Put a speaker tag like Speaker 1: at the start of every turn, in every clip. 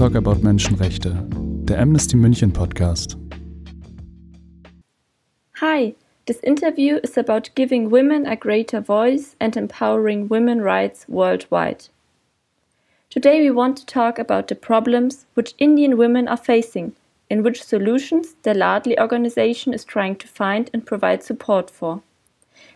Speaker 1: Talk About Menschenrechte, der Amnesty München Podcast.
Speaker 2: Hi, this interview is about giving women a greater voice and empowering women's rights worldwide. Today we want to talk about the problems which Indian women are facing, in which solutions the Ladli organization is trying to find and provide support for.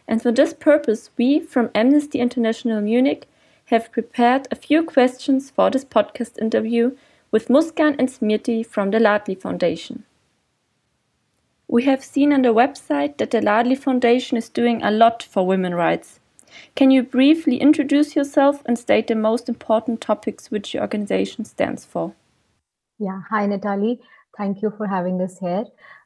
Speaker 2: And for this purpose, we from Amnesty International Munich have prepared a few questions for this podcast interview with Muskan and Smriti from the Ladli Foundation. We have seen on the website that the Ladli Foundation is doing a lot for women's rights. Can you briefly introduce yourself and state the most important topics which your organization stands for?
Speaker 3: Yeah, hi Natalie. Thank you for having us here.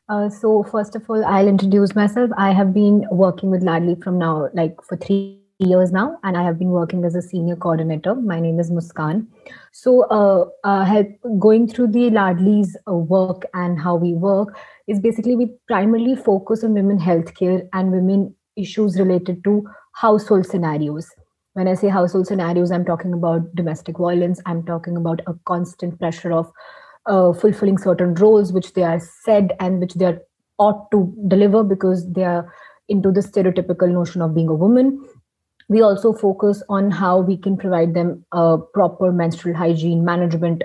Speaker 3: Uh, so first of all, I'll introduce myself. I have been working with Ladli from now, like for three years now, and I have been working as a senior coordinator. My name is Muskan. So, uh, uh, going through the Ladli's uh, work and how we work is basically we primarily focus on women healthcare and women issues related to household scenarios. When I say household scenarios, I'm talking about domestic violence. I'm talking about a constant pressure of uh, fulfilling certain roles which they are said and which they are ought to deliver because they are into the stereotypical notion of being a woman we also focus on how we can provide them uh, proper menstrual hygiene management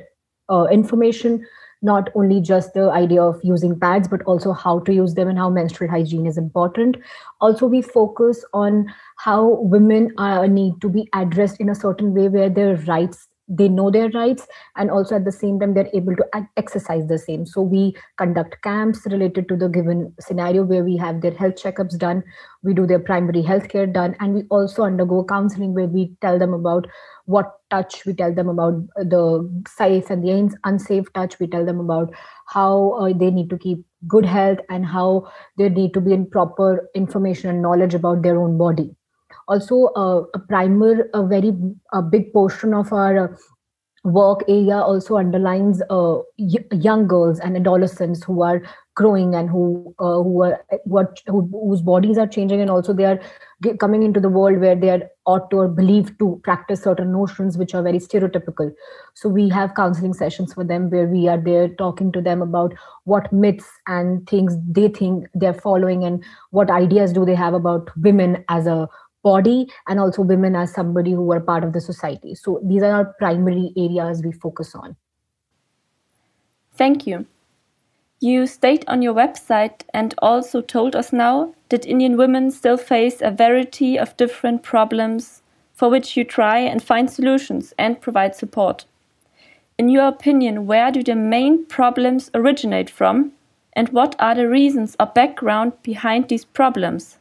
Speaker 3: uh, information not only just the idea of using pads but also how to use them and how menstrual hygiene is important. Also we focus on how women are, need to be addressed in a certain way where their rights they know their rights and also at the same time they're able to exercise the same. So we conduct camps related to the given scenario where we have their health checkups done we do their primary health care done and we also undergo counseling where we tell them about what touch we tell them about the safe and the unsafe touch we tell them about how uh, they need to keep good health and how they need to be in proper information and knowledge about their own body also uh, a primer a very a big portion of our uh, work area also underlines uh, y- young girls and adolescents who are growing and who uh, who are what who, whose bodies are changing and also they are coming into the world where they are ought to or believed to practice certain notions which are very stereotypical. So we have counseling sessions for them where we are there talking to them about what myths and things they think they're following and what ideas do they have about women as a body and also women as somebody who are part of the society. So these are our primary areas we focus on.
Speaker 2: Thank you. You state on your website and also told us now that Indian women still face a variety of different problems for which you try and find solutions and provide support. In your opinion, where do the main problems originate from and what are the reasons or background behind these problems?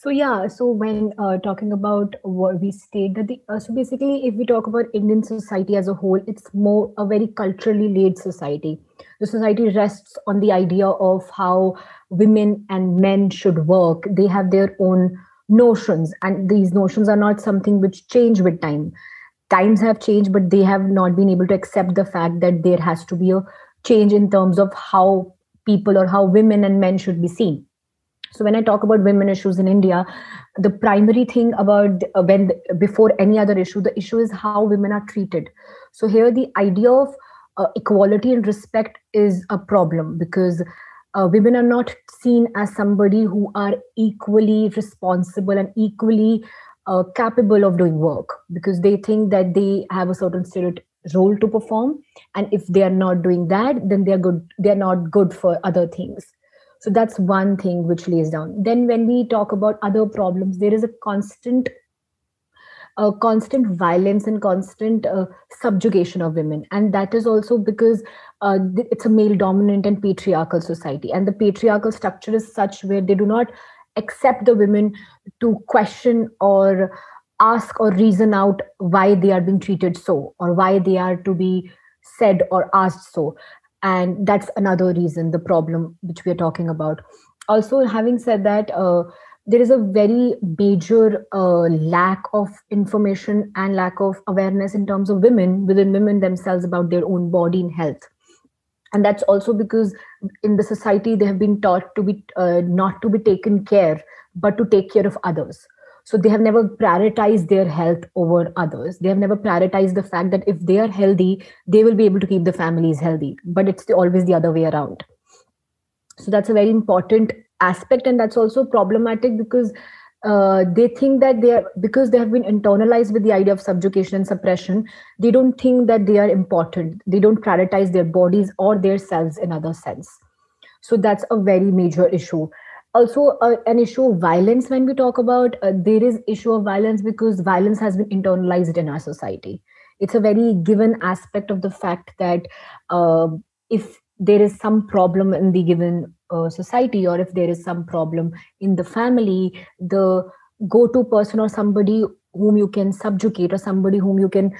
Speaker 3: So yeah, so when uh, talking about what we state that the uh, so basically, if we talk about Indian society as a whole, it's more a very culturally laid society. The society rests on the idea of how women and men should work. They have their own notions, and these notions are not something which change with time. Times have changed, but they have not been able to accept the fact that there has to be a change in terms of how people or how women and men should be seen so when i talk about women issues in india the primary thing about uh, when before any other issue the issue is how women are treated. So here the idea of uh, equality and respect is a problem because uh, women are not seen as somebody who are equally responsible and equally uh, capable of doing work because they think that they have a certain spirit role to perform. And if they are not doing that then they are good they are not good for other things so that's one thing which lays down. Then when we talk about other problems there is a constant uh, constant violence and constant uh, subjugation of women. And that is also because uh, it's a male dominant and patriarchal society. And the patriarchal structure is such where they do not accept the women to question or ask or reason out why they are being treated so or why they are to be said or asked so and that's another reason the problem which we are talking about. Also having said that uh, there is a very major uh, lack of information and lack of awareness in terms of women within women themselves about their own body and health. And that's also because in the society they have been taught to be uh, not to be taken care but to take care of others so they have never prioritized their health over others. They have never prioritized the fact that if they are healthy they will be able to keep the families healthy. But it's always the other way around. So that's a very important aspect and that's also problematic because uh, they think that they are because they have been internalized with the idea of subjugation and suppression they don't think that they are important. They don't prioritize their bodies or their selves in other sense. So that's a very major issue also uh, an issue of violence when we talk about uh, there is issue of violence because violence has been internalized in our society. It's a very given aspect of the fact that uh, if there is some problem in the given uh, society or if there is some problem in the family the go-to person or somebody whom you can subjugate or somebody whom you can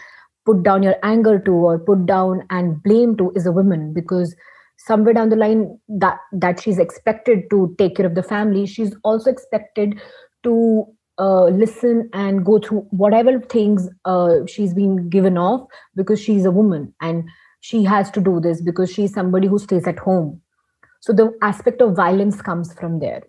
Speaker 3: put down your anger to or put down and blame to is a woman because somewhere down the line that that she's expected to take care of the family. She's also expected to uh, listen and go through whatever things uh, she's been given off because she's a woman and she has to do this because she's somebody who stays at home. So the aspect of violence comes from there.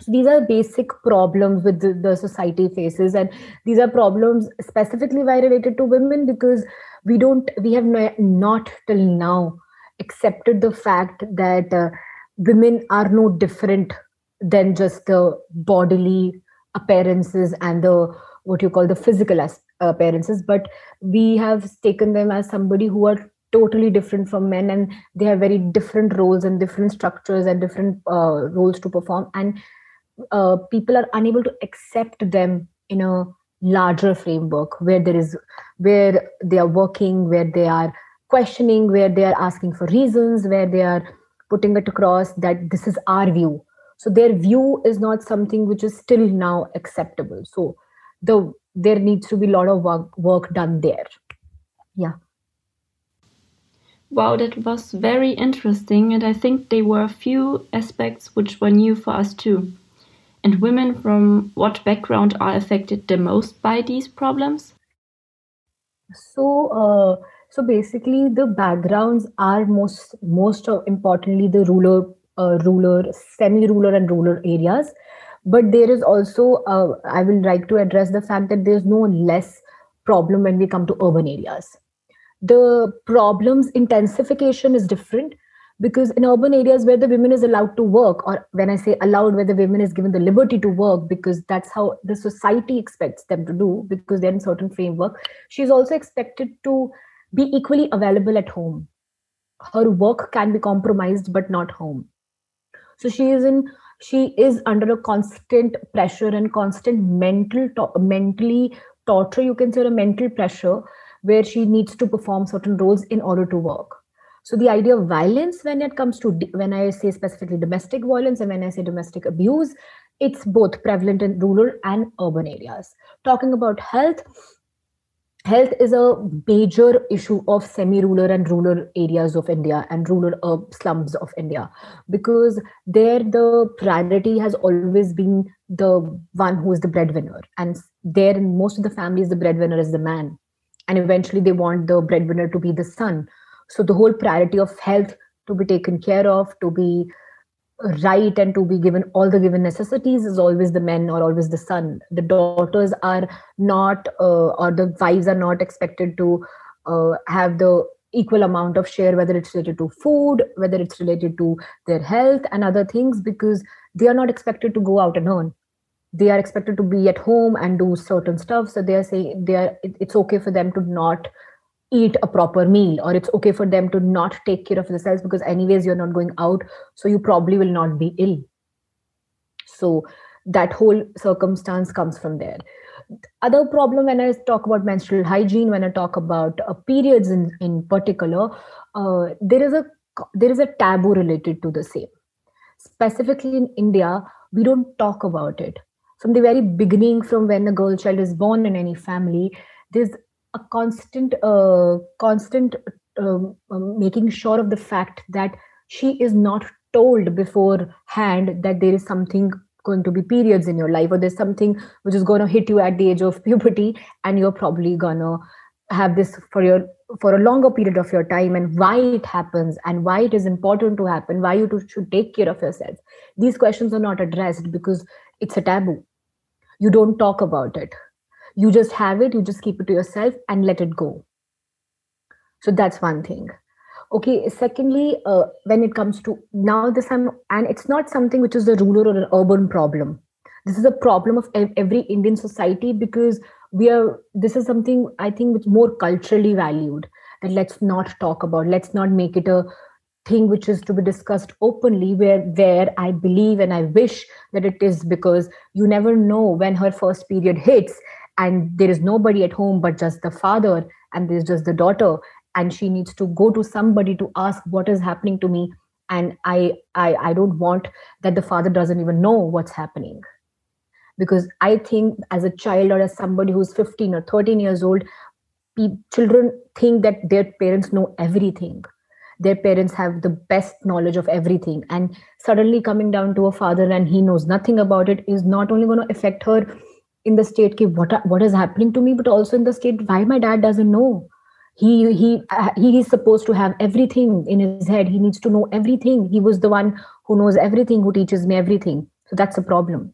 Speaker 3: So these are basic problems with the, the society faces and these are problems specifically why related to women because we don't we have not till now accepted the fact that uh, women are no different than just the bodily appearances and the what you call the physical appearances but we have taken them as somebody who are totally different from men and they have very different roles and different structures and different uh, roles to perform and uh, people are unable to accept them in a larger framework where there is where they are working where they are questioning where they are asking for reasons where they are putting it across that this is our view so their view is not something which is still now acceptable so the there needs to be a lot of work, work done there yeah
Speaker 2: Wow, that was very interesting, and I think there were a few aspects which were new for us too. And women from what background are affected the most by these problems?
Speaker 3: So, uh, so basically, the backgrounds are most most importantly the rural, uh, rural, semi-ruler, and ruler areas. But there is also, uh, I will like to address the fact that there is no less problem when we come to urban areas the problems intensification is different because in urban areas where the women is allowed to work or when i say allowed where the women is given the liberty to work because that's how the society expects them to do because they're in certain framework she's also expected to be equally available at home. Her work can be compromised but not home. So she is in she is under a constant pressure and constant mental to- mentally torture you can say a mental pressure where she needs to perform certain roles in order to work. So the idea of violence when it comes to when i say specifically domestic violence and when i say domestic abuse it's both prevalent in rural and urban areas. Talking about health health is a major issue of semi-rural and rural areas of india and rural uh, slums of india because there the priority has always been the one who is the breadwinner and there in most of the families the breadwinner is the man and eventually they want the breadwinner to be the son. So the whole priority of health to be taken care of to be right and to be given all the given necessities is always the men or always the son. The daughters are not uh, or the wives are not expected to uh, have the equal amount of share whether it's related to food whether it's related to their health and other things because they are not expected to go out and earn. They are expected to be at home and do certain stuff. So they are saying they are it's okay for them to not eat a proper meal or it's okay for them to not take care of themselves because anyways you're not going out so you probably will not be ill. So that whole circumstance comes from there. Other problem when i talk about menstrual hygiene when i talk about uh, periods in, in particular uh, there is a there is a taboo related to the same. Specifically in india we don't talk about it. From the very beginning, from when a girl child is born in any family, there's a constant, uh, constant um, um, making sure of the fact that she is not told beforehand that there is something going to be periods in your life or there's something which is going to hit you at the age of puberty and you're probably gonna have this for your for a longer period of your time and why it happens and why it is important to happen why you should take care of yourself. These questions are not addressed because it's a taboo. You don't talk about it you just have it you just keep it to yourself and let it go. So that's one thing. Okay secondly uh, when it comes to now this i'm and it's not something which is a rural or an urban problem. This is a problem of every indian society because we are this is something i think which more culturally valued that let's not talk about let's not make it a thing which is to be discussed openly where where i believe and i wish that it is because you never know when her first period hits and there is nobody at home but just the father and there's just the daughter and she needs to go to somebody to ask what is happening to me. And I, I i don't want that the father doesn't even know what's happening. Because i think as a child or as somebody who's 15 or 13 years old children think that their parents know everything. Their parents have the best knowledge of everything. And suddenly coming down to a father and he knows nothing about it is not only going to affect her in the state ki, what what is happening to me but also in the state why my dad doesn't know? He he uh, he is supposed to have everything in his head. He needs to know everything. He was the one who knows everything who teaches me everything. So that's a problem.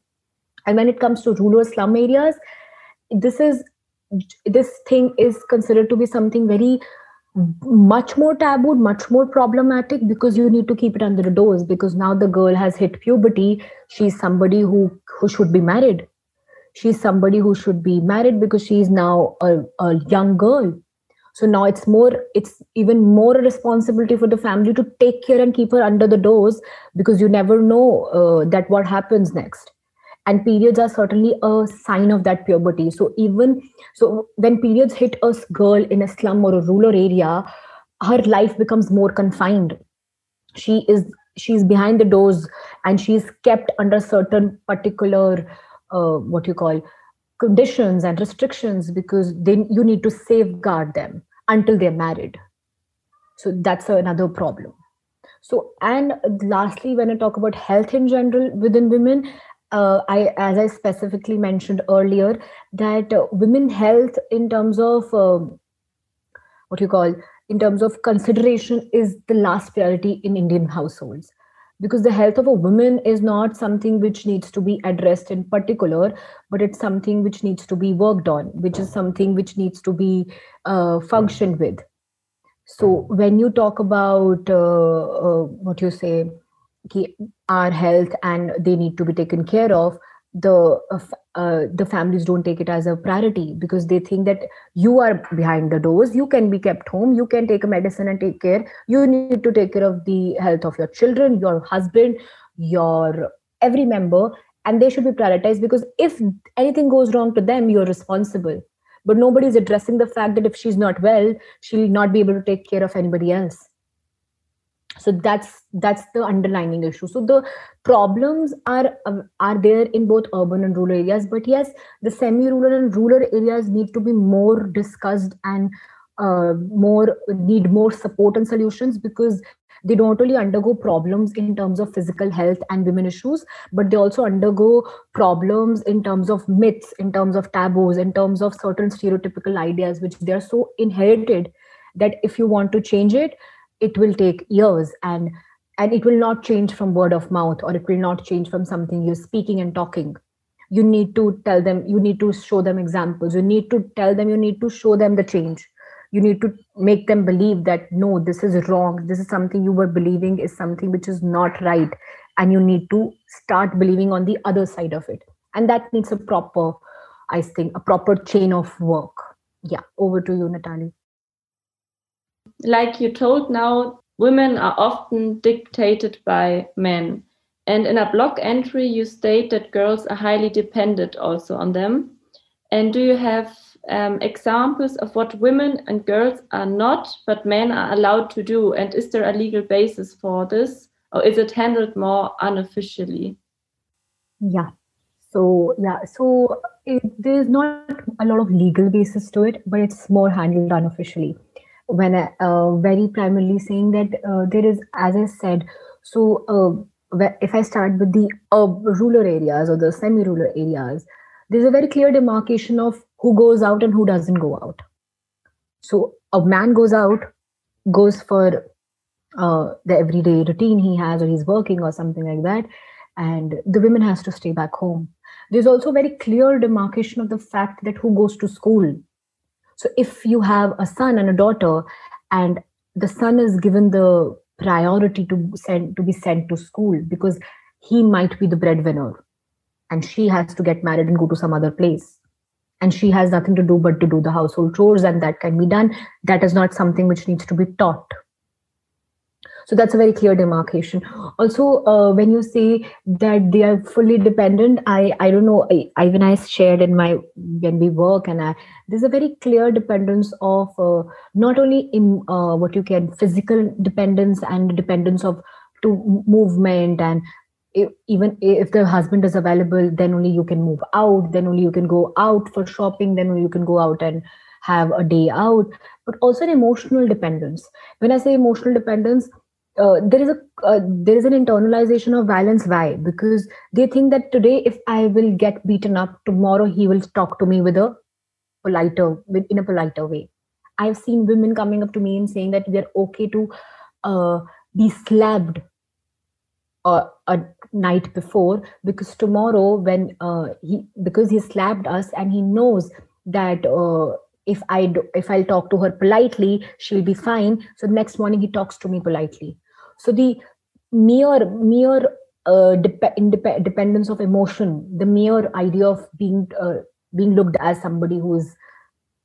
Speaker 3: And when it comes to rural slum areas this is this thing is considered to be something very much more taboo much more problematic because you need to keep it under the doors because now the girl has hit puberty. She's somebody who who should be married she's somebody who should be married because she's now a, a young girl. So now it's more it's even more a responsibility for the family to take care and keep her under the doors because you never know uh, that what happens next. And periods are certainly a sign of that puberty. So even so when periods hit a girl in a slum or a rural area her life becomes more confined. She is she's behind the doors and she's kept under certain particular uh, what you call conditions and restrictions because then you need to safeguard them until they're married. So that's another problem. So and lastly when i talk about health in general within women uh, I, as I specifically mentioned earlier, that uh, women health in terms of um, what you call in terms of consideration is the last priority in Indian households because the health of a woman is not something which needs to be addressed in particular but it's something which needs to be worked on which is something which needs to be uh, functioned with. So when you talk about uh, uh, what you say our health and they need to be taken care of the uh, uh, the families don't take it as a priority because they think that you are behind the doors you can be kept home you can take a medicine and take care. You need to take care of the health of your children your husband your every member and they should be prioritized because if anything goes wrong to them you're responsible. But nobody is addressing the fact that if she's not well she'll not be able to take care of anybody else so that's that's the underlying issue. So the problems are uh, are there in both urban and rural areas but yes the semi rural and rural areas need to be more discussed and uh, more need more support and solutions because they don't only undergo problems in terms of physical health and women issues but they also undergo problems in terms of myths in terms of taboos in terms of certain stereotypical ideas which they are so inherited that if you want to change it it will take years and and it will not change from word of mouth or it will not change from something you're speaking and talking. You need to tell them you need to show them examples. You need to tell them you need to show them the change. You need to make them believe that no this is wrong. This is something you were believing is something which is not right. And you need to start believing on the other side of it. And that needs a proper i think a proper chain of work. Yeah over to you natalie
Speaker 2: like you told now, women are often dictated by men. And in a blog entry, you state that girls are highly dependent also on them. And do you have um, examples of what women and girls are not, but men are allowed to do? And is there a legal basis for this? Or is it handled more unofficially?
Speaker 3: Yeah. So, yeah. So, it, there's not a lot of legal basis to it, but it's more handled unofficially when I, uh, very primarily saying that uh, there is, as I said, so uh, if I start with the uh, rural areas or the semi-rural areas, there's a very clear demarcation of who goes out and who doesn't go out. So a man goes out, goes for uh, the everyday routine he has, or he's working or something like that, and the women has to stay back home there's also very clear demarcation of the fact that who goes to school so if you have a son and a daughter and the son is given the priority to send to be sent to school because he might be the breadwinner and she has to get married and go to some other place and she has nothing to do but to do the household chores and that can be done that is not something which needs to be taught so that's a very clear demarcation. Also uh, when you say that they are fully dependent i i don't know I, I when i shared in my when we work and I, there's a very clear dependence of uh, not only in uh, what you can physical dependence and dependence of to movement and even if the husband is available then only you can move out then only you can go out for shopping then only you can go out and have a day out. But also an emotional dependence. When i say emotional dependence uh, there is a uh, there is an internalization of violence why because they think that today if i will get beaten up tomorrow he will talk to me with a politer with in a politer way. I've seen women coming up to me and saying that they're okay to uh, be slapped uh, a night before because tomorrow when uh, he because he slapped us and he knows that uh, if i do, if i'll talk to her politely she'll be fine. So next morning he talks to me politely so the mere mere uh, dep- indep- dependence of emotion, the mere idea of being uh, being looked as somebody who is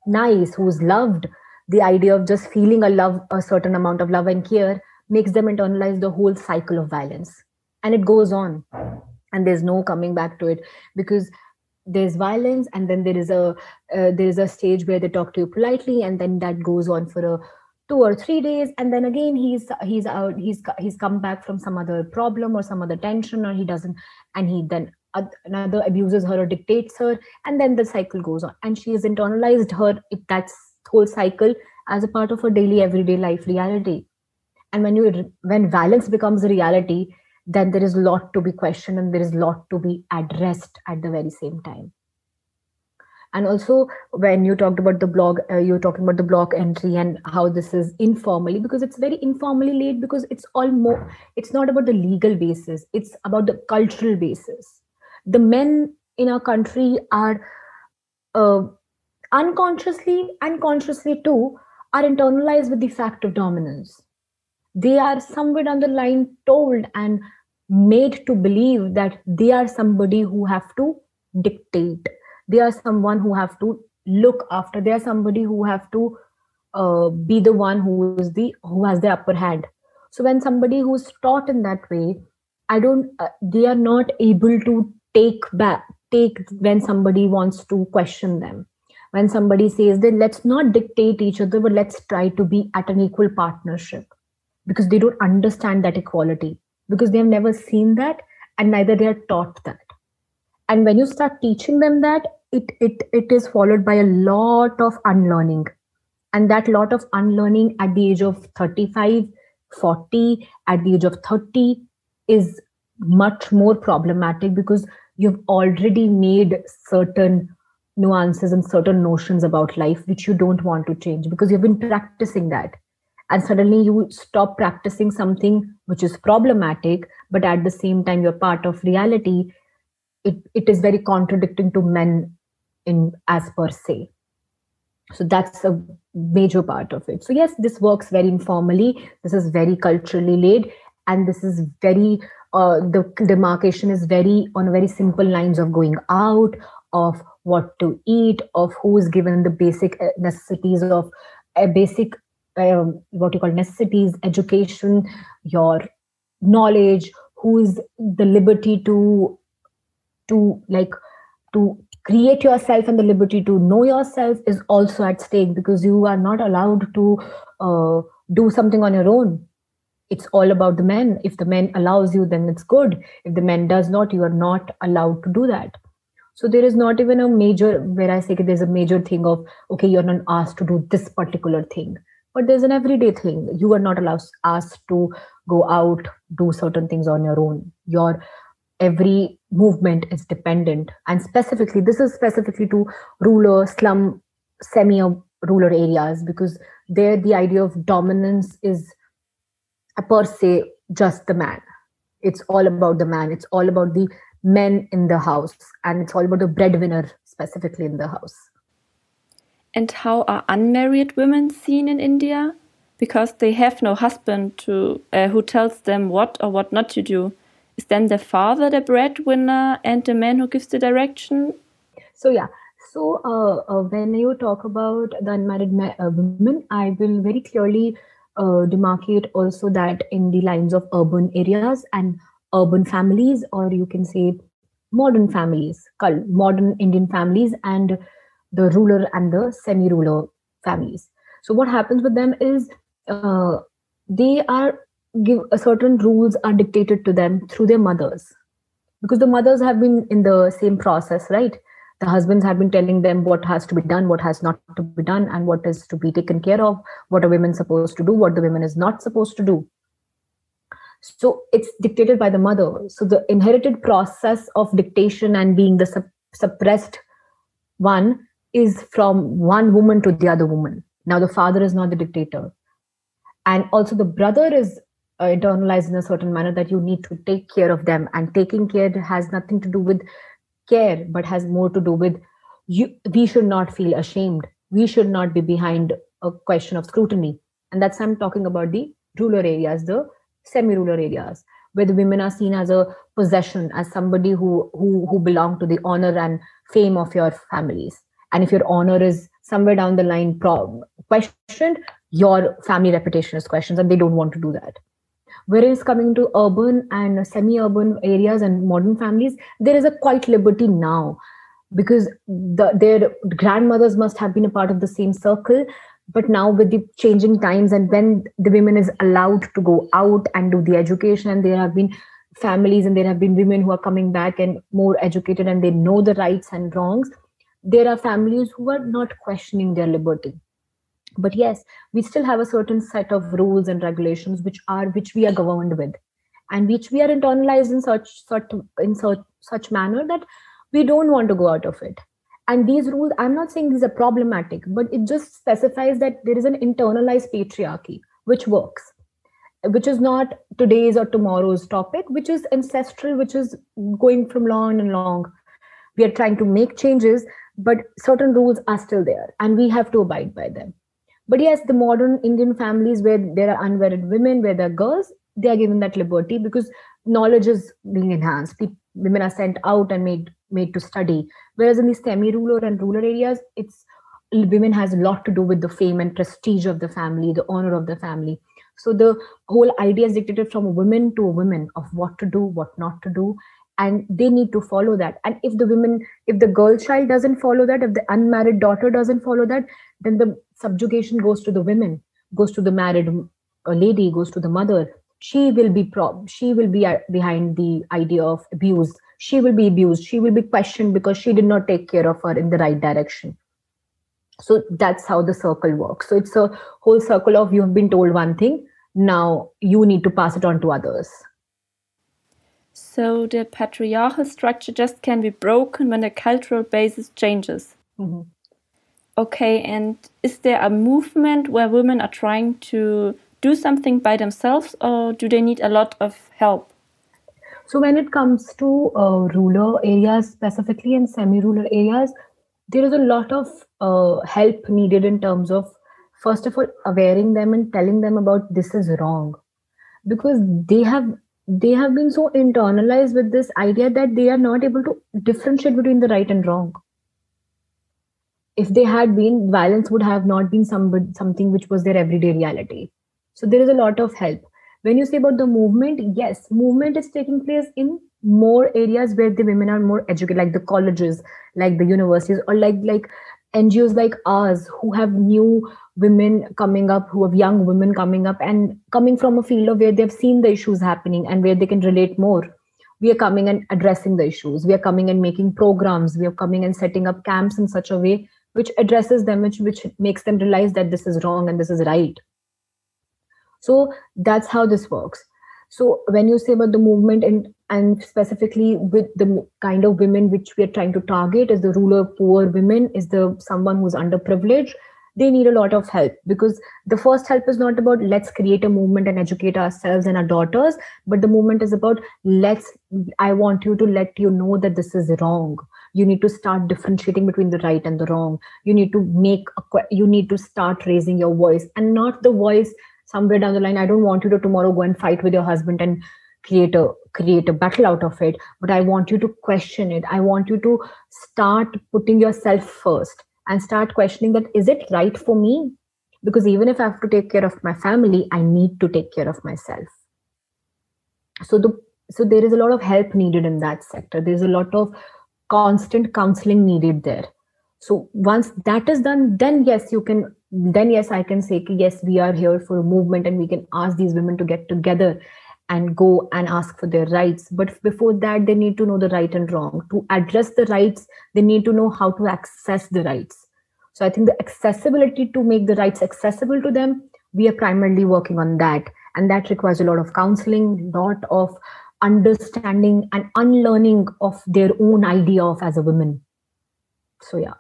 Speaker 3: nice, who is loved, the idea of just feeling a love, a certain amount of love and care, makes them internalize the whole cycle of violence, and it goes on, and there's no coming back to it because there's violence, and then there is a uh, there is a stage where they talk to you politely, and then that goes on for a two or three days and then again he's he's out he's he's come back from some other problem or some other tension or he doesn't and he then another abuses her or dictates her and then the cycle goes on. And she has internalized her that whole cycle as a part of her daily everyday life reality. And when you when violence becomes a reality then there is a lot to be questioned and there is a lot to be addressed at the very same time and also when you talked about the blog uh, you're talking about the blog entry and how this is informally because it's very informally laid because it's all more it's not about the legal basis it's about the cultural basis. The men in our country are uh, unconsciously and consciously too are internalized with the fact of dominance. They are somewhere down the line told and made to believe that they are somebody who have to dictate they are someone who have to look after they are somebody who have to uh, be the one who is the who has the upper hand. So when somebody who's taught in that way i don't uh, they are not able to take back take when somebody wants to question them. When somebody says then let's not dictate each other but let's try to be at an equal partnership because they don't understand that equality because they have never seen that and neither they are taught that. And when you start teaching them that it it it is followed by a lot of unlearning. And that lot of unlearning at the age of 35 40 at the age of 30 is much more problematic because you've already made certain nuances and certain notions about life which you don't want to change because you've been practicing that. And suddenly you stop practicing something which is problematic but at the same time you're part of reality it, it is very contradicting to men in as per se. So that's a major part of it. So yes this works very informally. This is very culturally laid and this is very uh, the demarcation is very on very simple lines of going out of what to eat of who is given the basic uh, necessities of a basic um, what you call necessities education your knowledge who is the liberty to to like to create yourself and the liberty to know yourself is also at stake because you are not allowed to uh, do something on your own. It's all about the men. If the man allows you then it's good. If the man does not you are not allowed to do that. So there is not even a major where i say there's a major thing of okay you're not asked to do this particular thing. But there's an everyday thing. You are not allowed asked to go out do certain things on your own. Your every movement is dependent. And specifically this is specifically to rural slum semi rural areas because there the idea of dominance is per se just the man. It's all about the man. It's all about the men in the house and it's all about the breadwinner specifically in the house.
Speaker 2: And how are unmarried women seen in india? Because they have no husband to uh, who tells them what or what not to do is then the father the breadwinner and the man who gives the direction
Speaker 3: so yeah so uh, uh, when you talk about the unmarried uh, women i will very clearly uh, demarcate also that in the lines of urban areas and urban families, or you can say modern families, modern Indian families, and the ruler and the semi ruler families. So, what happens with them is uh, they are give a certain rules are dictated to them through their mothers. Because the mothers have been in the same process right? The husbands have been telling them what has to be done what has not to be done and what is to be taken care of what are women supposed to do what the women is not supposed to do. So it's dictated by the mother. So the inherited process of dictation and being the sup- suppressed one is from one woman to the other woman. Now the father is not the dictator. And also the brother is uh, internalized in a certain manner that you need to take care of them. And taking care has nothing to do with care but has more to do with you we should not feel ashamed. We should not be behind a question of scrutiny. And that's i'm talking about the rural areas the semi-rural areas where the women are seen as a possession as somebody who who who belong to the honor and fame of your families. And if your honor is somewhere down the line pro- questioned your family reputation is questioned and they don't want to do that Whereas coming to urban and semi-urban areas and modern families, there is a quite liberty now because the, their grandmothers must have been a part of the same circle. But now with the changing times and when the women is allowed to go out and do the education and there have been families and there have been women who are coming back and more educated and they know the rights and wrongs, there are families who are not questioning their liberty but yes we still have a certain set of rules and regulations which are which we are governed with and which we are internalized in such such in such such manner that we don't want to go out of it. And these rules i'm not saying these are problematic but it just specifies that there is an internalized patriarchy which works which is not today's or tomorrow's topic which is ancestral which is going from long and long. We are trying to make changes but certain rules are still there and we have to abide by them but yes, the modern Indian families where there are unmarried women, where there are girls, they are given that liberty because knowledge is being enhanced. People, women are sent out and made made to study. Whereas in these semi-rural and rural areas, it's women has a lot to do with the fame and prestige of the family, the honor of the family. So the whole idea is dictated from a woman to a woman of what to do, what not to do, and they need to follow that. And if the women, if the girl child doesn't follow that, if the unmarried daughter doesn't follow that, then the subjugation goes to the women goes to the married uh, lady goes to the mother. She will be pro- she will be uh, behind the idea of abuse she will be abused. She will be questioned because she did not take care of her in the right direction. So that's how the circle works. So it's a whole circle of you have been told one thing now you need to pass it on to others.
Speaker 2: So the patriarchal structure just can be broken when the cultural basis changes. Mm-hmm. Okay, and is there a movement where women are trying to do something by themselves, or do they need a lot of help?
Speaker 3: So, when it comes to uh, rural areas specifically and semi rural areas, there is a lot of uh, help needed in terms of, first of all, awareing them and telling them about this is wrong because they have they have been so internalized with this idea that they are not able to differentiate between the right and wrong if they had been violence would have not been some, something which was their everyday reality. So there is a lot of help. When you say about the movement yes movement is taking place in more areas where the women are more educated like the colleges like the universities or like like ngos like ours who have new women coming up who have young women coming up and coming from a field of where they've seen the issues happening and where they can relate more. We are coming and addressing the issues. We are coming and making programs. We are coming and setting up camps in such a way which addresses them which which makes them realize that this is wrong and this is right. So that's how this works. So when you say about the movement and and specifically with the kind of women which we are trying to target is the rural poor women is the someone who's underprivileged they need a lot of help. Because the first help is not about let's create a movement and educate ourselves and our daughters but the movement is about let's i want you to let you know that this is wrong you need to start differentiating between the right and the wrong. You need to make a, you need to start raising your voice and not the voice somewhere down the line i don't want you to tomorrow go and fight with your husband and create a create a battle out of it but i want you to question it. I want you to start putting yourself first and start questioning that is it right for me? Because even if i have to take care of my family i need to take care of myself. So the so there is a lot of help needed in that sector. There's a lot of constant counseling needed there so once that is done then yes you can then yes i can say yes we are here for a movement and we can ask these women to get together and go and ask for their rights. But before that, they need to know the right and wrong. To address the rights, they need to know how to access the rights. So I think the accessibility to make the rights accessible to them, we are primarily working on that. And that requires a lot of counseling, lot of understanding and unlearning of their own idea of as a woman. So yeah.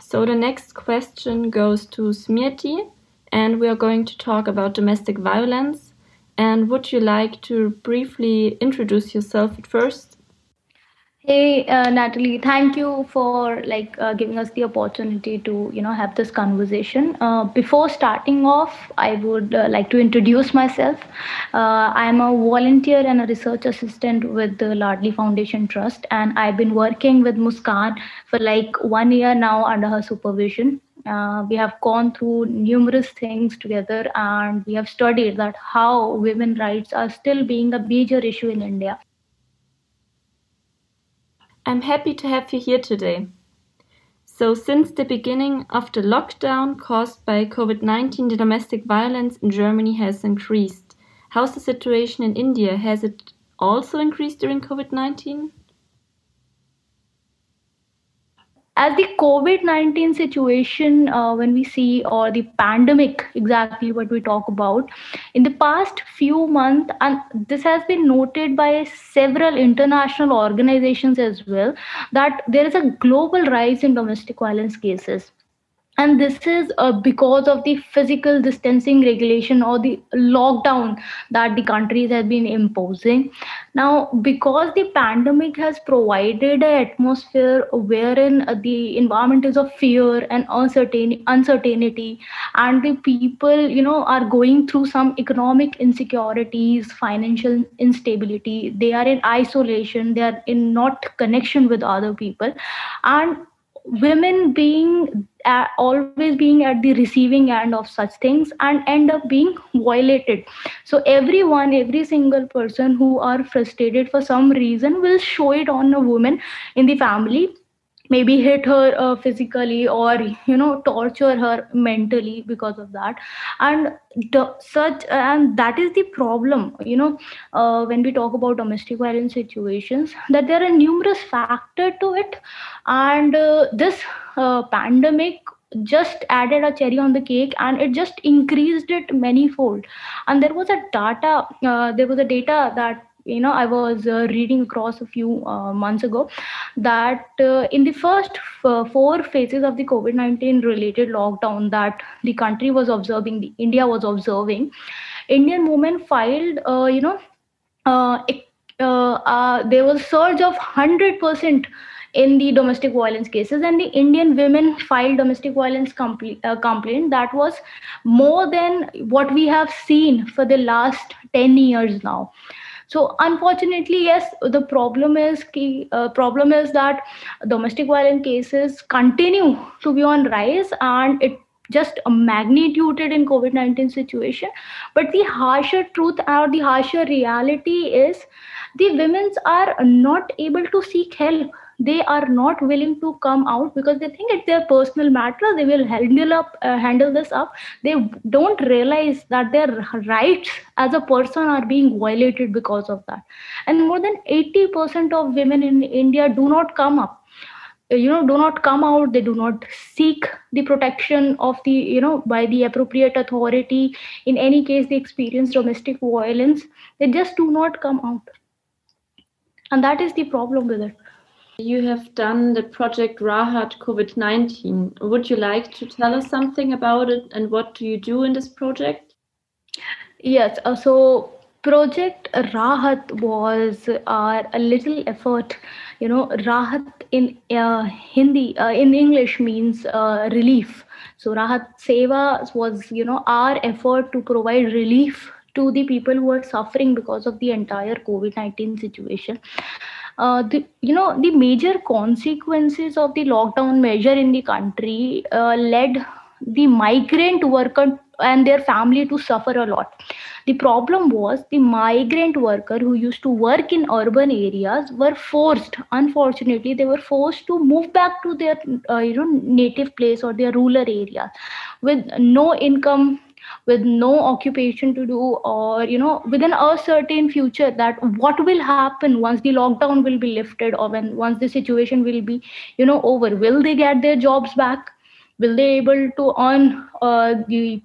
Speaker 2: So the next question goes to Smriti and we are going to talk about domestic violence. And would you like to briefly introduce yourself at first?
Speaker 4: Hey, uh, Natalie, thank you for like uh, giving us the opportunity to you know have this conversation. Uh, before starting off, I would uh, like to introduce myself. Uh, I am a volunteer and a research assistant with the Ladli Foundation Trust, and I've been working with Muskan for like one year now under her supervision. Uh, we have gone through numerous things together and we have studied that how women rights are still being a major issue in india
Speaker 2: i'm happy to have you here today. So since the beginning of the lockdown caused by covid-19 the domestic violence in germany has increased. How's the situation in india? Has it also increased during covid-19
Speaker 4: as the COVID 19 situation, uh, when we see, or the pandemic, exactly what we talk about, in the past few months, and this has been noted by several international organizations as well, that there is a global rise in domestic violence cases and this is uh, because of the physical distancing regulation or the lockdown that the countries have been imposing. Now because the pandemic has provided an atmosphere wherein the environment is of fear and uncertainty uncertainty and the people you know are going through some economic insecurities financial instability they are in isolation they are in not connection with other people. And women being uh, always being at the receiving end of such things and end up being violated. So everyone every single person who are frustrated for some reason will show it on a woman in the family maybe hit her uh, physically or you know torture her mentally because of that. And the, such and that is the problem you know uh, when we talk about domestic violence situations that there are numerous factors to it. And uh, this uh, pandemic just added a cherry on the cake and it just increased it manyfold. And there was a data uh, there was a data that you know i was uh, reading across a few uh, months ago that uh, in the first f- uh, four phases of the covid-19 related lockdown that the country was observing the india was observing indian women filed uh, you know uh, there was surge of 100% in the domestic violence cases and the indian women filed domestic violence compl- uh, complaint that was more than what we have seen for the last 10 years now so unfortunately yes the problem is key, uh, problem is that domestic violence cases continue to be on rise and it just magnituded in covid-19 situation. But the harsher truth or the harsher reality is the women's are not able to seek help they are not willing to come out because they think it's their personal matter. They will handle up uh, handle this up. They don't realize that their rights as a person are being violated because of that. And more than 80% of women in india do not come up. You know do not come out. They do not seek the protection of the you know by the appropriate authority. In any case they experience domestic violence. They just do not come out. And that is the problem with it
Speaker 2: You have done the project Rahat COVID 19. Would you like to tell us something about it and what do you do in this project?
Speaker 4: Yes, uh, so Project Rahat was our a little effort. You know, Rahat in uh, Hindi, uh, in English means uh, relief. So Rahat Seva was, you know, our effort to provide relief to the people who are suffering because of the entire COVID 19 situation. Uh, the, you know the major consequences of the lockdown measure in the country uh, led the migrant worker and their family to suffer a lot. The problem was the migrant worker who used to work in urban areas were forced unfortunately they were forced to move back to their uh, you know native place or their rural area with no income with no occupation to do or you know within a certain future that what will happen once the lockdown will be lifted or when once the situation will be you know over? Will they get their jobs back? Will they able to earn uh, the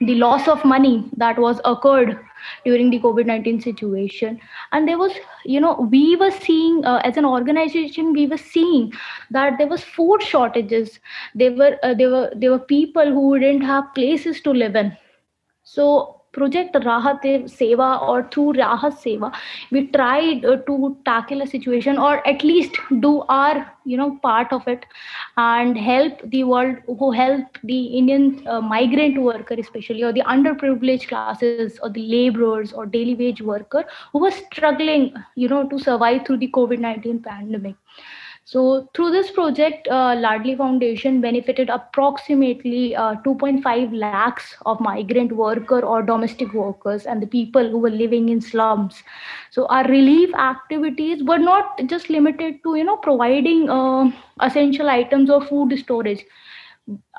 Speaker 4: the loss of money that was occurred during the covid-19 situation. And there was you know we were seeing uh, as an organization we were seeing that there was food shortages. There were uh, there were there were people who didn't have places to live in. So project Rahat Seva और through Rahat Seva we try to tackle a situation और at least do are you know part of it and help the world who help the Indian migrant worker specially और the under privilege classes और the labourers और daily wage worker who were struggling you know to survive through the COVID nineteen pandemic So through this project, uh, Foundation benefited approximately uh, 2.5 lakhs of migrant worker or domestic workers and the people who were living in slums. So our relief activities were not just limited to you know providing uh, essential items or food storage.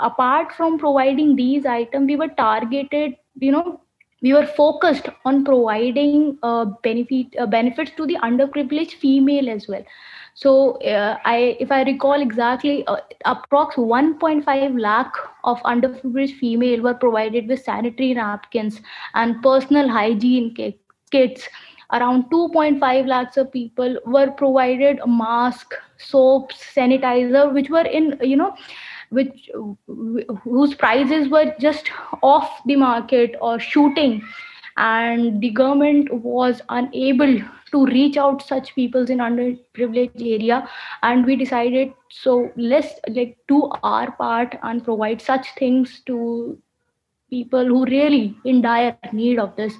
Speaker 4: Apart from providing these items, we were targeted you know we were focused on providing uh, benefit uh, benefits to the underprivileged female as well so uh, I, if I recall exactly, uh, approx 1.5 lakh of underprivileged female were provided with sanitary napkins and personal hygiene kits. Around 2.5 lakhs of people were provided a mask, soaps, sanitizer, which were in you know which whose prices were just off the market or shooting and the government was unable to reach out such peoples in underprivileged area. And we decided so let's like do our part and provide such things to people who really in dire need of this.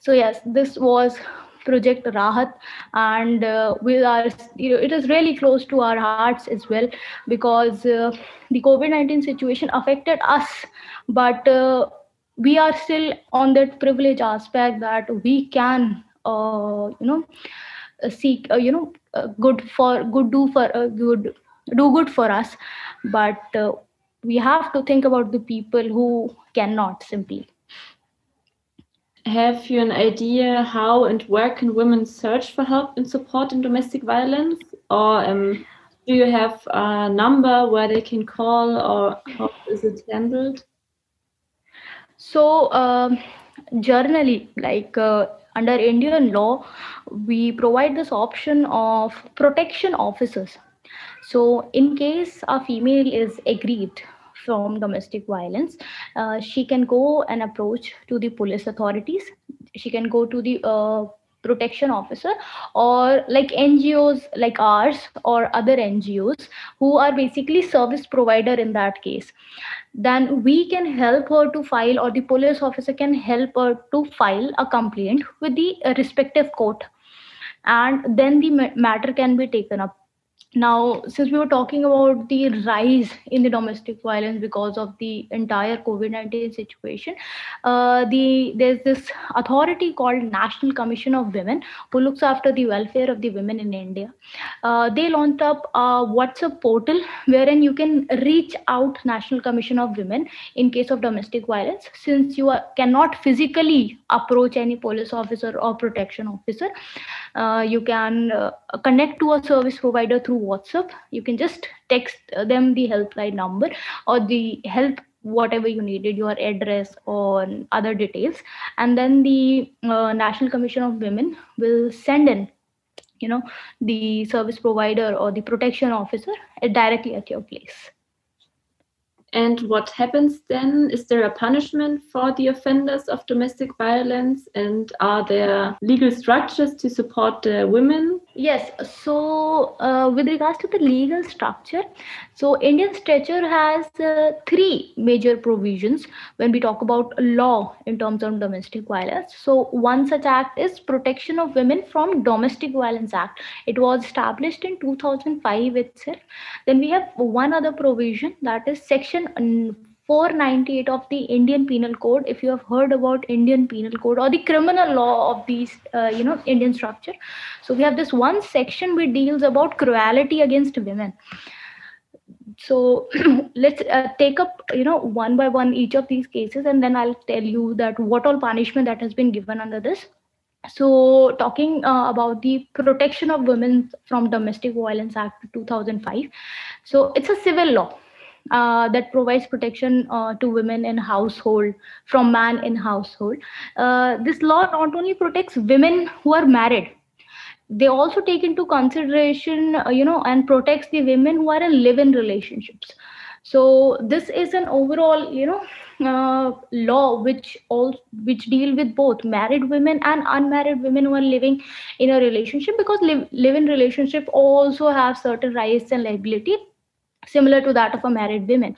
Speaker 4: So yes this was project rahat. And uh, with our you know it is really close to our hearts as well because uh, the covid-19 situation affected us. But uh, we are still on that privilege aspect that we can uh, you know uh, seek uh, you know uh, good for good do for uh, good do good for us. But uh, we have to think about the people who cannot simply.
Speaker 2: Have you an idea how and where can women search for help and support in domestic violence? Or um, do you have a number where they can call or how is it handled
Speaker 4: so um, generally like uh, under indian law we provide this option of protection officers. So in case a female is aggrieved from domestic violence uh, she can go and approach to the police authorities. She can go to the uh, protection officer or like ngos like ours or other ngos who are basically service provider in that case then we can help her to file or the police officer can help her to file a complaint with the respective court. And then the matter can be taken up now since we were talking about the rise in the domestic violence because of the entire covid-19 situation uh, the there's this authority called national commission of women who looks after the welfare of the women in india. Uh, they launched up a whatsapp portal wherein you can reach out national commission of women in case of domestic violence since you are, cannot physically approach any police officer or protection officer. Uh, you can uh, connect to a service provider through whatsapp you can just text them the helpline number or the help whatever you needed your address or other details and then the uh, national commission of women will send in you know the service provider or the protection officer directly at your place
Speaker 2: and what happens then? Is there a punishment for the offenders of domestic violence? And are there legal structures to support the women?
Speaker 4: Yes. So, uh, with regards to the legal structure, so Indian Stature has uh, three major provisions when we talk about law in terms of domestic violence. So, one such act is Protection of Women from Domestic Violence Act. It was established in 2005 itself. Then we have one other provision that is Section 498 of the Indian Penal Code. If you have heard about Indian Penal Code or the criminal law of these, uh, you know, Indian structure. So we have this one section which deals about cruelty against women. So let's uh, take up, you know, one by one each of these cases, and then I'll tell you that what all punishment that has been given under this. So, talking uh, about the Protection of Women from Domestic Violence Act 2005. So, it's a civil law uh, that provides protection uh, to women in household from man in household. Uh, this law not only protects women who are married, they also take into consideration, uh, you know, and protects the women who are in live-in relationships. So this is an overall, you know, uh, law which all which deal with both married women and unmarried women who are living in a relationship because live, live-in relationship also have certain rights and liability similar to that of a married woman.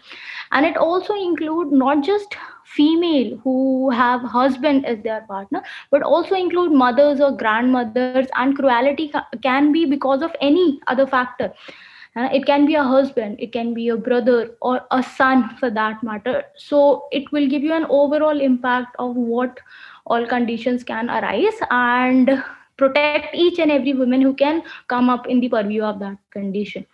Speaker 4: And it also include not just female who have husband as their partner but also include mothers or grandmothers and cruelty can be because of any other factor. Uh, it can be a husband it can be a brother or a son for that matter. So it will give you an overall impact of what all conditions can arise and protect each and every woman who can come up in the purview of that condition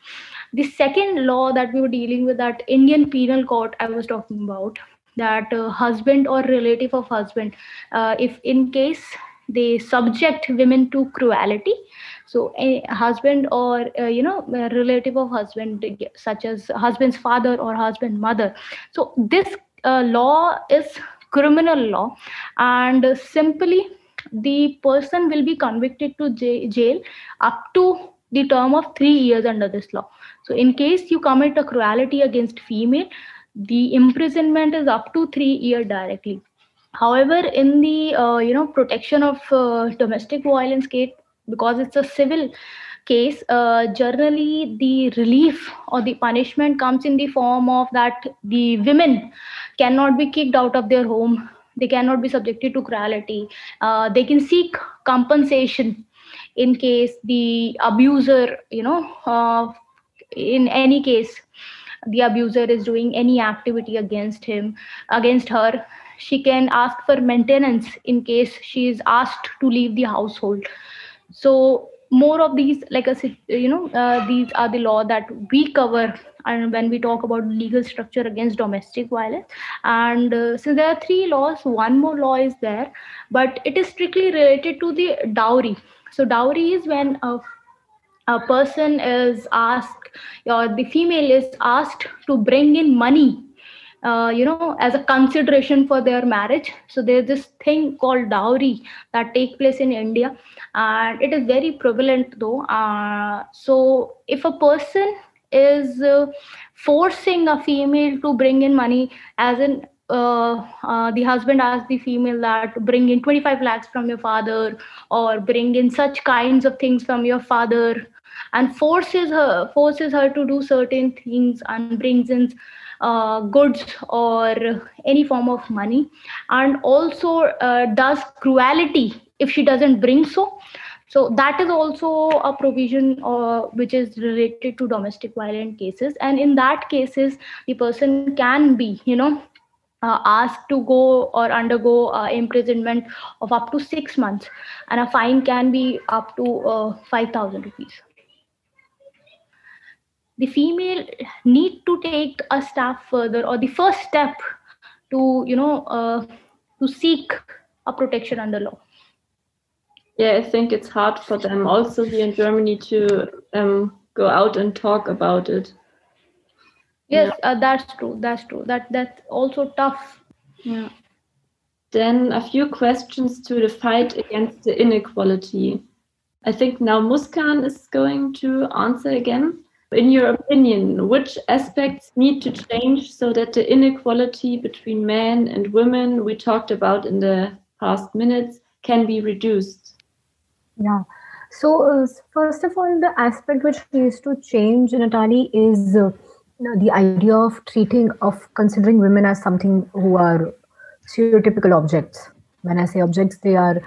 Speaker 4: the second law that we were dealing with that indian penal code i was talking about that uh, husband or relative of husband uh, if in case they subject women to cruelty so a husband or uh, you know relative of husband such as husband's father or husband mother. So this uh, law is criminal law and simply the person will be convicted to jail up to the term of 3 years under this law so in case you commit a cruelty against female, the imprisonment is up to three year directly. However, in the uh, you know protection of uh, domestic violence case, because it's a civil case, uh, generally the relief or the punishment comes in the form of that the women cannot be kicked out of their home. They cannot be subjected to cruelty. Uh, they can seek compensation in case the abuser, you know, uh, in any case the abuser is doing any activity against him against her. She can ask for maintenance in case she is asked to leave the household. So more of these like a you know uh, these are the law that we cover and when we talk about legal structure against domestic violence. And uh, since there are three laws one more law is there but it is strictly related to the dowry. So dowry is when a a person is asked or the female is asked to bring in money uh, you know as a consideration for their marriage. So there's this thing called dowry that take place in india. And it is very prevalent though. Uh, so if a person is uh, forcing a female to bring in money as in uh, uh, the husband asks the female that bring in 25 lakhs from your father or bring in such kinds of things from your father and forces her forces her to do certain things and brings in uh, goods or any form of money. And also uh, does cruelty if she doesn't bring so. So that is also a provision uh, which is related to domestic violent cases. And in that cases the person can be you know uh, asked to go or undergo uh, imprisonment of up to six months. And a fine can be up to uh, 5000 rupees the female need to take a step further or the first step to you know uh, to seek a protection under law.
Speaker 2: Yeah i think it's hard for them also here in germany to um, go out and talk about it.
Speaker 4: Yes yeah. uh, that's true that's true. That that's also tough. Yeah.
Speaker 2: Then a few questions to the fight against the inequality. I think now Muskan is going to answer again. In your opinion, which aspects need to change so that the inequality between men and women we talked about in the past minutes can be reduced?
Speaker 3: Yeah. So, uh, first of all, the aspect which needs to change, Natalie, is uh, the idea of treating, of considering women as something who are stereotypical objects. When I say objects, they are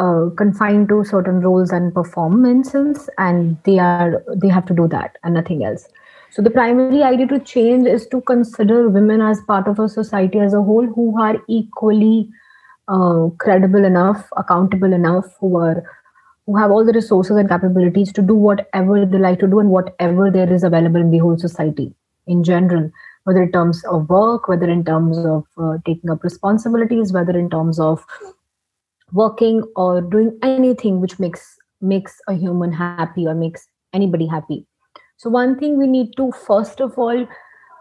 Speaker 3: uh, confined to certain roles and performances and they are they have to do that and nothing else. So the primary idea to change is to consider women as part of a society as a whole who are equally uh, credible enough accountable enough who are who have all the resources and capabilities to do whatever they like to do and whatever there is available in the whole society in general whether in terms of work whether in terms of uh, taking up responsibilities whether in terms of working or doing anything which makes makes a human happy or makes anybody happy. So one thing we need to first of all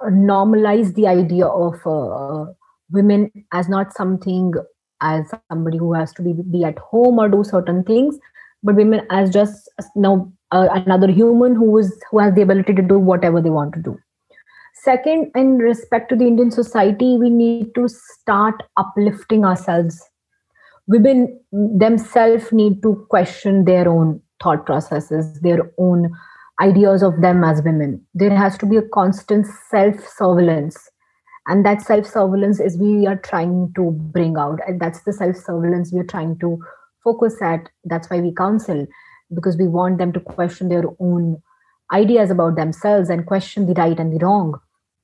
Speaker 3: normalize the idea of uh, women as not something as somebody who has to be, be at home or do certain things but women as just now uh, another human who is who has the ability to do whatever they want to do. Second in respect to the indian society we need to start uplifting ourselves women themselves need to question their own thought processes, their own ideas of them as women. There has to be a constant self surveillance. And that self surveillance is we are trying to bring out. And that's the self surveillance we're trying to focus at. That's why we counsel, because we want them to question their own ideas about themselves and question the right and the wrong.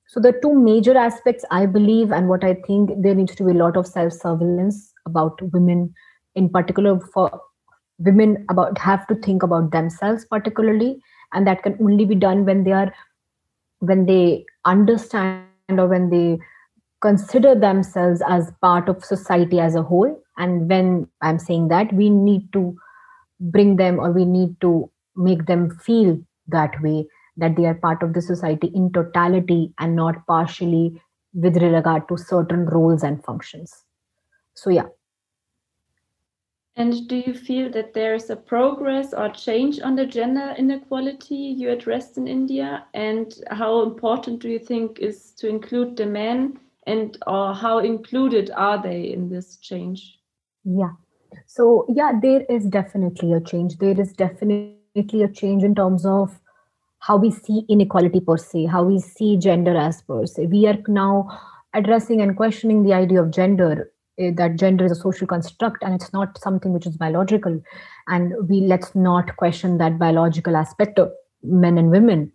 Speaker 3: So, the two major aspects I believe, and what I think there needs to be a lot of self surveillance about women in particular for women about have to think about themselves particularly and that can only be done when they are when they understand or when they consider themselves as part of society as a whole. And when i'm saying that we need to bring them or we need to make them feel that way that they are part of the society in totality and not partially with regard to certain roles and functions. So yeah
Speaker 2: and do you feel that there's a progress or change on the gender inequality you addressed in India? And how important do you think is to include the men and or how included are they in this change?
Speaker 3: Yeah. So yeah, there is definitely a change. There is definitely a change in terms of how we see inequality per se, how we see gender as per se. We are now addressing and questioning the idea of gender that gender is a social construct and it's not something which is biological. And we let's not question that biological aspect of men and women.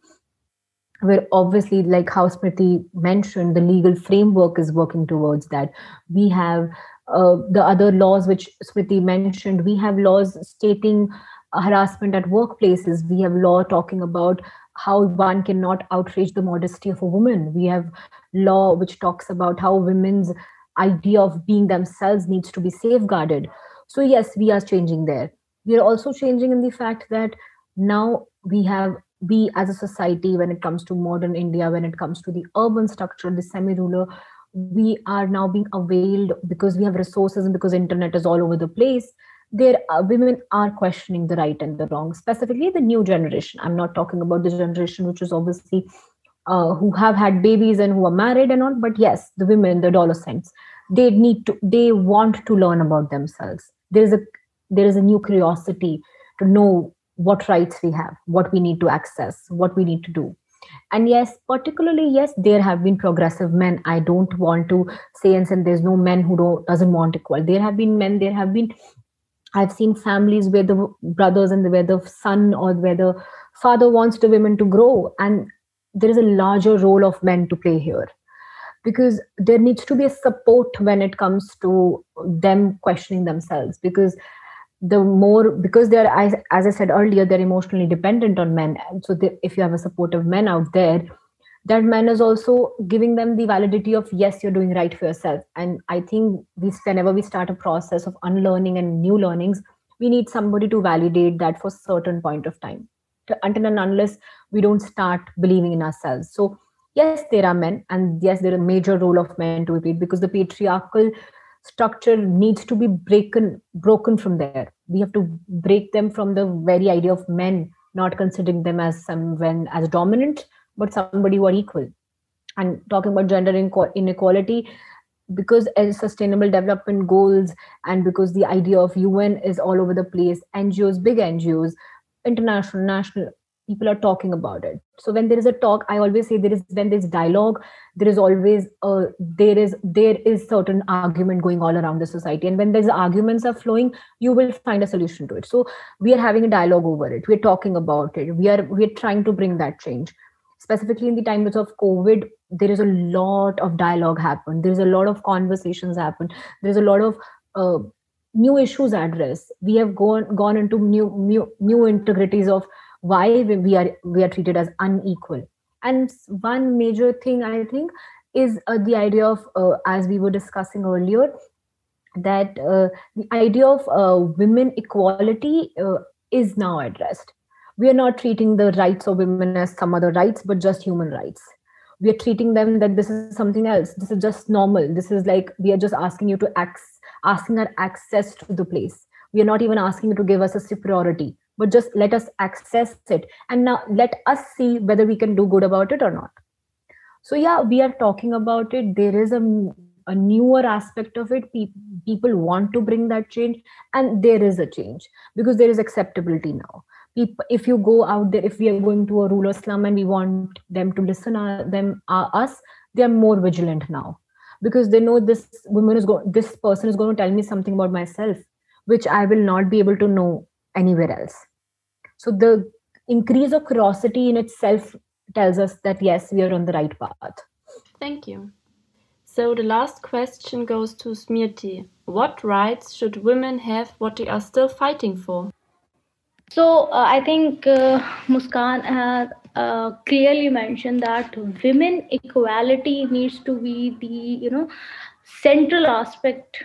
Speaker 3: Where obviously like how smriti mentioned the legal framework is working towards that. We have uh, the other laws which smriti mentioned. We have laws stating harassment at workplaces. We have law talking about how one cannot outrage the modesty of a woman. We have law which talks about how women's idea of being themselves needs to be safeguarded. So yes we are changing there. We are also changing in the fact that now we have we as a society when it comes to modern india when it comes to the urban structure the semi rural we are now being availed because we have resources and because internet is all over the place. There are, women are questioning the right and the wrong specifically the new generation. I'm not talking about the generation which is obviously uh, who have had babies and who are married and all but yes the women the adolescents they need to they want to learn about themselves. There is a there is a new curiosity to know what rights we have what we need to access what we need to do. And yes particularly yes there have been progressive men. I don't want to say and say there's no men who don't doesn't want equal there have been men there have been i've seen families where the brothers and where the son or where the father wants the women to grow. And there is a larger role of men to play here because there needs to be a support when it comes to them questioning themselves because the more because they're as, as i said earlier they're emotionally dependent on men. So the, if you have a supportive man out there that man is also giving them the validity of yes you're doing right for yourself. And i think we whenever we start a process of unlearning and new learnings we need somebody to validate that for certain point of time. Until and unless we don't start believing in ourselves. So yes there are men and yes there is a major role of men to be repeat because the patriarchal structure needs to be broken broken from there. We have to break them from the very idea of men not considering them as someone as dominant but somebody who are equal. And talking about gender inequality because as sustainable development goals and because the idea of un is all over the place ngos big ngos international national people are talking about it. So when there is a talk i always say there is when there's dialogue there is always a there is there is certain argument going all around the society. And when there's arguments are flowing you will find a solution to it. So we are having a dialogue over it. We're talking about it. We are we're trying to bring that change. Specifically in the times of covid there is a lot of dialogue happen there's a lot of conversations happen there's a lot of uh, new issues addressed. We have gone gone into new new new integrities of why we are we are treated as unequal. And one major thing i think is uh, the idea of uh, as we were discussing earlier that uh, the idea of uh, women equality uh, is now addressed. We are not treating the rights of women as some other rights but just human rights. We are treating them that this is something else. This is just normal. This is like we are just asking you to access asking our access to the place. We are not even asking you to give us a superiority but just let us access it. And now let us see whether we can do good about it or not. So yeah we are talking about it. There is a, a newer aspect of it. People want to bring that change and there is a change because there is acceptability now. People, if you go out there if we are going to a rural slum and we want them to listen to them uh, us they are more vigilant now because they know this woman is going this person is going to tell me something about myself which i will not be able to know anywhere else so the increase of curiosity in itself tells us that yes we are on the right path
Speaker 2: thank you so the last question goes to Smriti. What rights should women have what they are still fighting for?
Speaker 4: So uh, I think uh, Muskan has uh, clearly mentioned that women equality needs to be the you know central aspect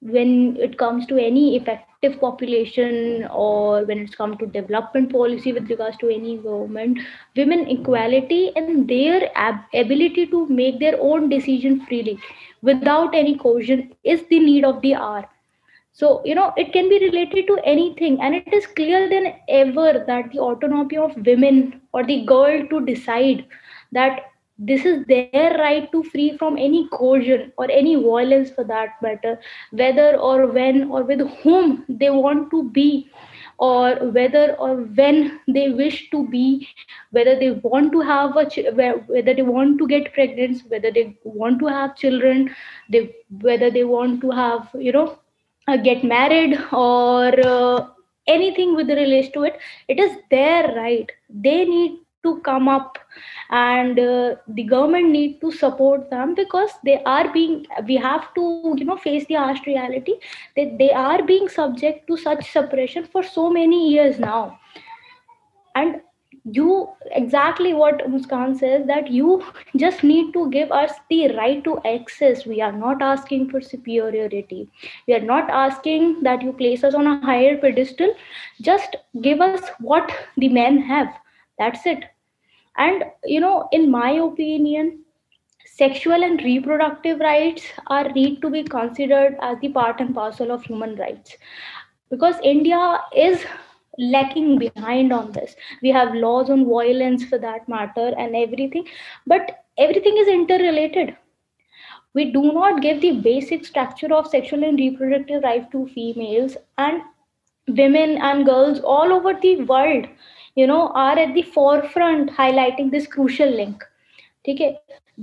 Speaker 4: when it comes to any effective population or when it's come to development policy with regards to any government women equality and their ab- ability to make their own decision freely without any coercion is the need of the hour. So, you know, it can be related to anything, and it is clearer than ever that the autonomy of women or the girl to decide that this is their right to free from any coercion or any violence for that matter, whether or when or with whom they want to be, or whether or when they wish to be, whether they want to have a ch- whether they want to get pregnant, whether they want to have children, they whether they want to have you know uh, get married or uh, anything with the relation to it it is their right. They need to come up and uh, the government need to support them because they are being we have to you know face the harsh reality that they are being subject to such suppression for so many years now and you exactly what Muskan says that you just need to give us the right to access. We are not asking for superiority. We are not asking that you place us on a higher pedestal. Just give us what the men have. That's it. And you know, in my opinion, sexual and reproductive rights are need to be considered as the part and parcel of human rights. Because India is lacking behind on this. We have laws on violence for that matter and everything but everything is interrelated. We do not give the basic structure of sexual and reproductive rights to females and women and girls all over the world you know are at the forefront highlighting this crucial link. okay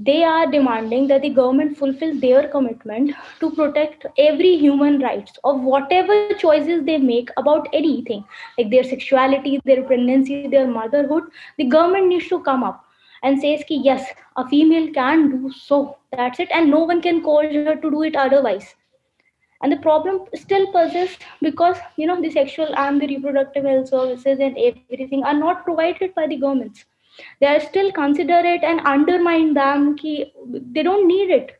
Speaker 4: they are demanding that the government fulfill their commitment to protect every human rights of whatever choices they make about anything like their sexuality their pregnancy their motherhood. The government needs to come up and says ki yes a female can do so that's it and no one can coerce her to do it otherwise and the problem still persists because you know the sexual and the reproductive health services and everything are not provided by the governments. They are still consider it and undermine them ki they don't need it.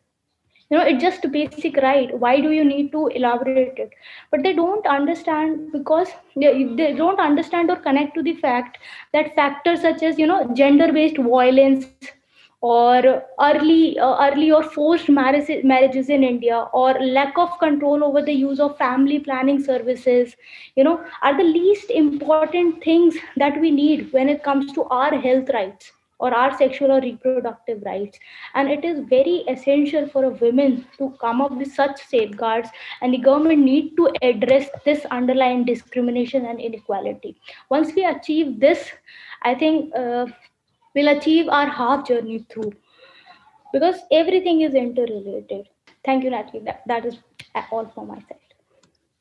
Speaker 4: You know it's just a basic right. Why do you need to elaborate it? But they don't understand because they, they don't understand or connect to the fact that factors such as you know gender based violence or early uh, early or forced marriages, marriages in india or lack of control over the use of family planning services you know are the least important things that we need when it comes to our health rights or our sexual or reproductive rights. And it is very essential for a woman to come up with such safeguards and the government need to address this underlying discrimination and inequality. Once we achieve this i think uh, we'll achieve our half journey through because everything is interrelated thank you natalie that, that is all for my side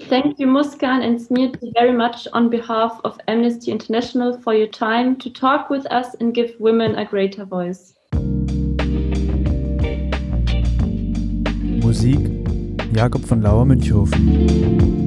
Speaker 2: Thank you, Muskan and Smriti, very much on behalf of Amnesty International for your time to talk with us and give women a greater voice.
Speaker 1: Musik Jakob von Lauer Münchhofen.